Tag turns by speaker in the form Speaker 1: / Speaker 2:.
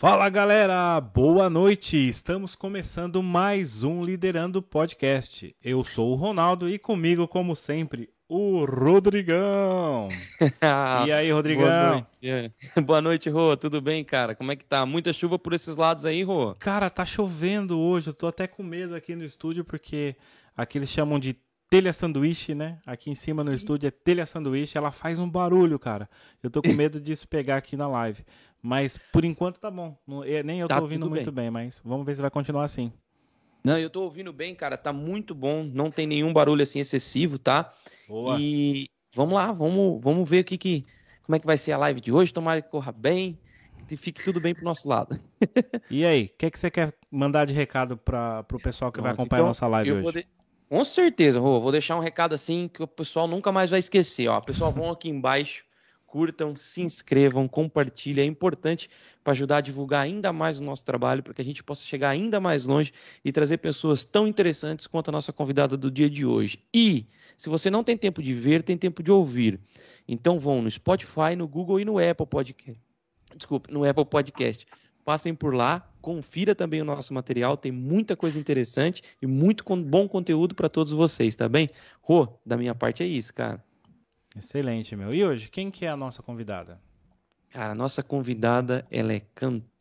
Speaker 1: Fala galera, boa noite! Estamos começando mais um Liderando Podcast. Eu sou o Ronaldo e comigo, como sempre, o Rodrigão. e aí, Rodrigão?
Speaker 2: Boa noite, Boa noite Rô. Tudo bem, cara? Como é que tá? Muita chuva por esses lados aí, Rô?
Speaker 1: Cara, tá chovendo hoje. Eu tô até com medo aqui no estúdio porque aqui eles chamam de telha sanduíche, né? Aqui em cima no estúdio é telha sanduíche. Ela faz um barulho, cara. Eu tô com medo disso pegar aqui na live. Mas por enquanto tá bom. Nem eu tá tô ouvindo muito bem. bem, mas vamos ver se vai continuar assim.
Speaker 2: Não, eu tô ouvindo bem, cara. Tá muito bom. Não tem nenhum barulho assim excessivo, tá? Boa. E vamos lá, vamos, vamos ver o que, que, como é que vai ser a live de hoje. Tomara que corra bem, que fique tudo bem pro nosso lado.
Speaker 1: e aí, o que, que você quer mandar de recado para o pessoal que Pronto, vai acompanhar então, a nossa live hoje?
Speaker 2: De... Com certeza, Rô. Vou deixar um recado assim que o pessoal nunca mais vai esquecer. Ó, pessoal, vão aqui embaixo curtam, se inscrevam, compartilhem. É importante para ajudar a divulgar ainda mais o nosso trabalho, para que a gente possa chegar ainda mais longe e trazer pessoas tão interessantes quanto a nossa convidada do dia de hoje. E, se você não tem tempo de ver, tem tempo de ouvir. Então vão no Spotify, no Google e no Apple Podcast. Desculpe, no Apple Podcast. Passem por lá, confira também o nosso material, tem muita coisa interessante e muito bom conteúdo para todos vocês, tá bem? Rô, da minha parte é isso, cara.
Speaker 1: Excelente, meu. E hoje, quem que é a nossa convidada?
Speaker 2: Cara, a nossa convidada, ela é cantora.